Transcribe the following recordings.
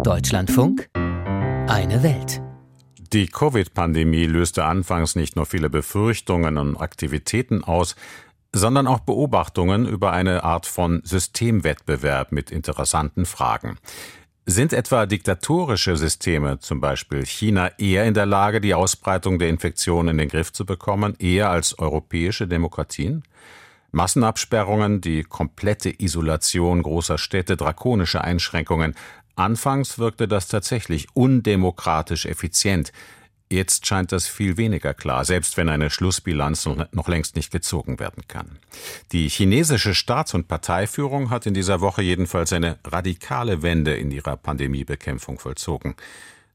Deutschlandfunk Eine Welt. Die Covid-Pandemie löste anfangs nicht nur viele Befürchtungen und Aktivitäten aus, sondern auch Beobachtungen über eine Art von Systemwettbewerb mit interessanten Fragen. Sind etwa diktatorische Systeme, zum Beispiel China, eher in der Lage, die Ausbreitung der Infektion in den Griff zu bekommen, eher als europäische Demokratien? Massenabsperrungen, die komplette Isolation großer Städte, drakonische Einschränkungen. Anfangs wirkte das tatsächlich undemokratisch effizient. Jetzt scheint das viel weniger klar, selbst wenn eine Schlussbilanz noch längst nicht gezogen werden kann. Die chinesische Staats- und Parteiführung hat in dieser Woche jedenfalls eine radikale Wende in ihrer Pandemiebekämpfung vollzogen.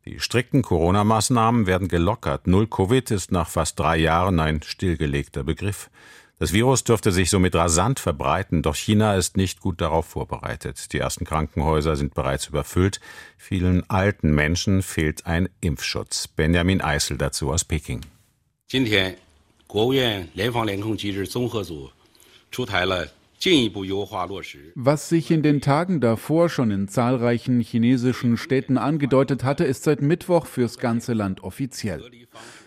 Die strikten Corona-Maßnahmen werden gelockert. Null Covid ist nach fast drei Jahren ein stillgelegter Begriff. Das Virus dürfte sich somit rasant verbreiten, doch China ist nicht gut darauf vorbereitet. Die ersten Krankenhäuser sind bereits überfüllt. Vielen alten Menschen fehlt ein Impfschutz. Benjamin Eisel dazu aus Peking. 今天，国务院联防联控机制综合组出台了 was sich in den Tagen davor schon in zahlreichen chinesischen Städten angedeutet hatte, ist seit Mittwoch fürs ganze Land offiziell.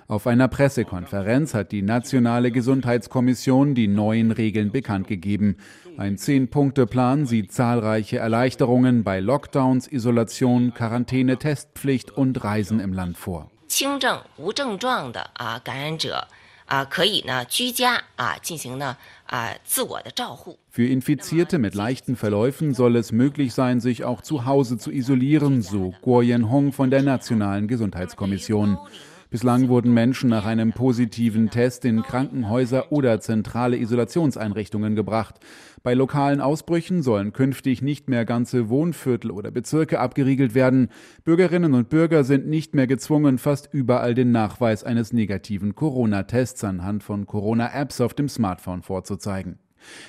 Auf einer Pressekonferenz hat die Nationale Gesundheitskommission die neuen Regeln bekannt gegeben. Ein Zehn-Punkte-Plan sieht zahlreiche Erleichterungen bei Lockdowns, Isolation, Quarantäne, Testpflicht und Reisen im Land vor. 轻症无症状的啊感染者 für Infizierte mit leichten Verläufen soll es möglich sein, sich auch zu Hause zu isolieren, so Guo Yanhong von der Nationalen Gesundheitskommission. Bislang wurden Menschen nach einem positiven Test in Krankenhäuser oder zentrale Isolationseinrichtungen gebracht. Bei lokalen Ausbrüchen sollen künftig nicht mehr ganze Wohnviertel oder Bezirke abgeriegelt werden. Bürgerinnen und Bürger sind nicht mehr gezwungen, fast überall den Nachweis eines negativen Corona-Tests anhand von Corona-Apps auf dem Smartphone vorzuzeigen.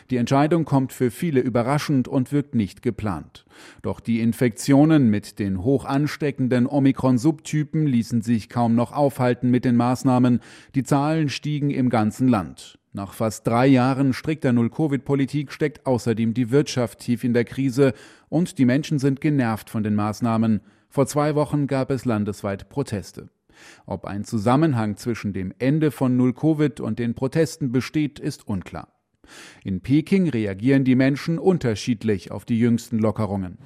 Die Entscheidung kommt für viele überraschend und wirkt nicht geplant. Doch die Infektionen mit den hoch ansteckenden Omikron-Subtypen ließen sich kaum noch aufhalten mit den Maßnahmen. Die Zahlen stiegen im ganzen Land. Nach fast drei Jahren strikter Null-Covid-Politik steckt außerdem die Wirtschaft tief in der Krise und die Menschen sind genervt von den Maßnahmen. Vor zwei Wochen gab es landesweit Proteste. Ob ein Zusammenhang zwischen dem Ende von Null-Covid und den Protesten besteht, ist unklar. In Peking reagieren die Menschen unterschiedlich auf die jüngsten Lockerungen.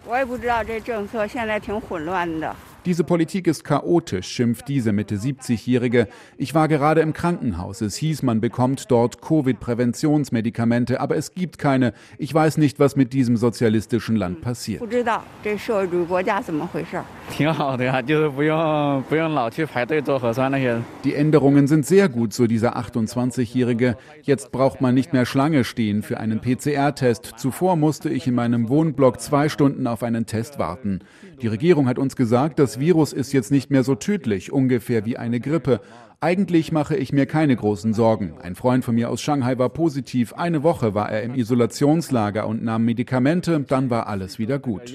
Diese Politik ist chaotisch, schimpft diese Mitte 70-Jährige. Ich war gerade im Krankenhaus. Es hieß, man bekommt dort Covid-Präventionsmedikamente, aber es gibt keine. Ich weiß nicht, was mit diesem sozialistischen Land passiert. Die Änderungen sind sehr gut, so dieser 28-Jährige. Jetzt braucht man nicht mehr Schlange stehen für einen PCR-Test. Zuvor musste ich in meinem Wohnblock zwei Stunden auf einen Test warten. Die Regierung hat uns gesagt, das Virus ist jetzt nicht mehr so tödlich, ungefähr wie eine Grippe. Eigentlich mache ich mir keine großen Sorgen. Ein Freund von mir aus Shanghai war positiv. Eine Woche war er im Isolationslager und nahm Medikamente. Dann war alles wieder gut.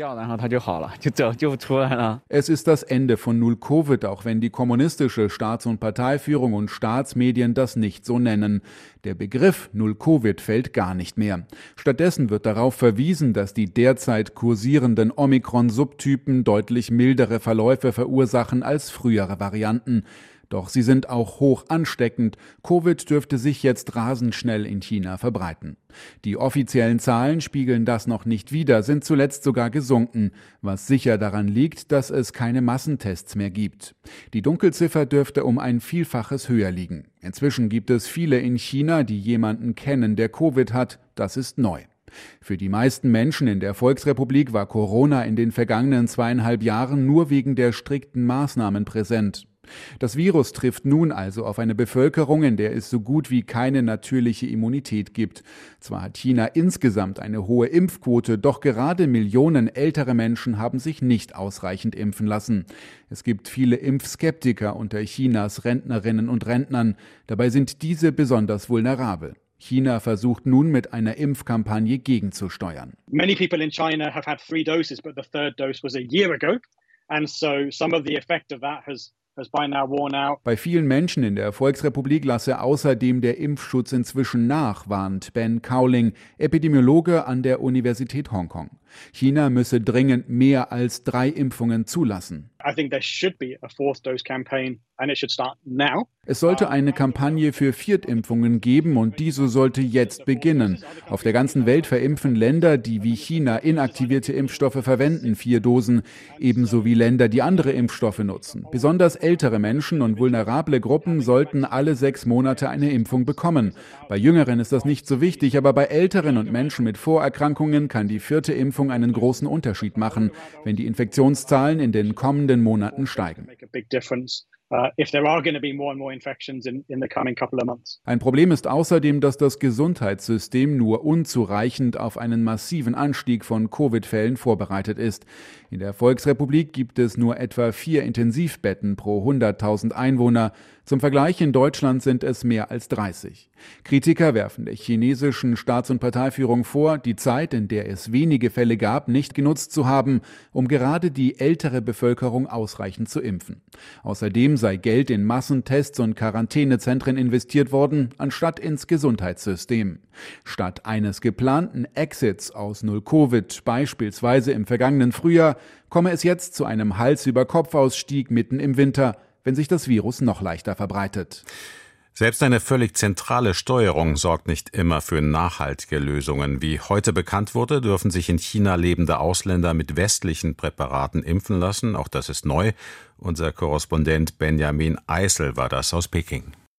Es ist das Ende von Null Covid, auch wenn die kommunistische Staats- und Parteiführung und Staatsmedien das nicht so nennen. Der Begriff Null Covid fällt gar nicht mehr. Stattdessen wird darauf verwiesen, dass die derzeit kursierenden Omikron-Subtypen deutlich mildere Verläufe verursachen als frühere Varianten. Doch sie sind auch hoch ansteckend. Covid dürfte sich jetzt rasend schnell in China verbreiten. Die offiziellen Zahlen spiegeln das noch nicht wider, sind zuletzt sogar gesunken, was sicher daran liegt, dass es keine Massentests mehr gibt. Die Dunkelziffer dürfte um ein Vielfaches höher liegen. Inzwischen gibt es viele in China, die jemanden kennen, der Covid hat. Das ist neu. Für die meisten Menschen in der Volksrepublik war Corona in den vergangenen zweieinhalb Jahren nur wegen der strikten Maßnahmen präsent. Das Virus trifft nun also auf eine Bevölkerung, in der es so gut wie keine natürliche Immunität gibt. Zwar hat China insgesamt eine hohe Impfquote, doch gerade Millionen ältere Menschen haben sich nicht ausreichend impfen lassen. Es gibt viele Impfskeptiker unter Chinas Rentnerinnen und Rentnern. Dabei sind diese besonders vulnerabel. China versucht nun mit einer Impfkampagne gegenzusteuern. Many people in China have had three doses, but the third dose was a year ago. And so some of the effect of that has bei vielen Menschen in der Volksrepublik lasse außerdem der Impfschutz inzwischen nach, warnt Ben Cowling, Epidemiologe an der Universität Hongkong. China müsse dringend mehr als drei Impfungen zulassen. Es sollte eine Kampagne für Viertimpfungen geben und diese sollte jetzt beginnen. Auf der ganzen Welt verimpfen Länder, die wie China inaktivierte Impfstoffe verwenden, vier Dosen, ebenso wie Länder, die andere Impfstoffe nutzen. Besonders ältere Menschen und vulnerable Gruppen sollten alle sechs Monate eine Impfung bekommen. Bei Jüngeren ist das nicht so wichtig, aber bei Älteren und Menschen mit Vorerkrankungen kann die vierte Impfung einen großen Unterschied machen, wenn die Infektionszahlen in den kommenden Monaten steigen. Uh, Ein Problem ist außerdem, dass das Gesundheitssystem nur unzureichend auf einen massiven Anstieg von Covid-Fällen vorbereitet ist. In der Volksrepublik gibt es nur etwa vier Intensivbetten pro 100.000 Einwohner. Zum Vergleich in Deutschland sind es mehr als 30. Kritiker werfen der chinesischen Staats- und Parteiführung vor, die Zeit, in der es wenige Fälle gab, nicht genutzt zu haben, um gerade die ältere Bevölkerung ausreichend zu impfen. Außerdem sei Geld in Massentests und Quarantänezentren investiert worden, anstatt ins Gesundheitssystem. Statt eines geplanten Exits aus Null-Covid, beispielsweise im vergangenen Frühjahr, komme es jetzt zu einem Hals-über-Kopf-Ausstieg mitten im Winter, wenn sich das Virus noch leichter verbreitet. Selbst eine völlig zentrale Steuerung sorgt nicht immer für nachhaltige Lösungen. Wie heute bekannt wurde, dürfen sich in China lebende Ausländer mit westlichen Präparaten impfen lassen. Auch das ist neu. Unser Korrespondent Benjamin Eisel war das aus Peking.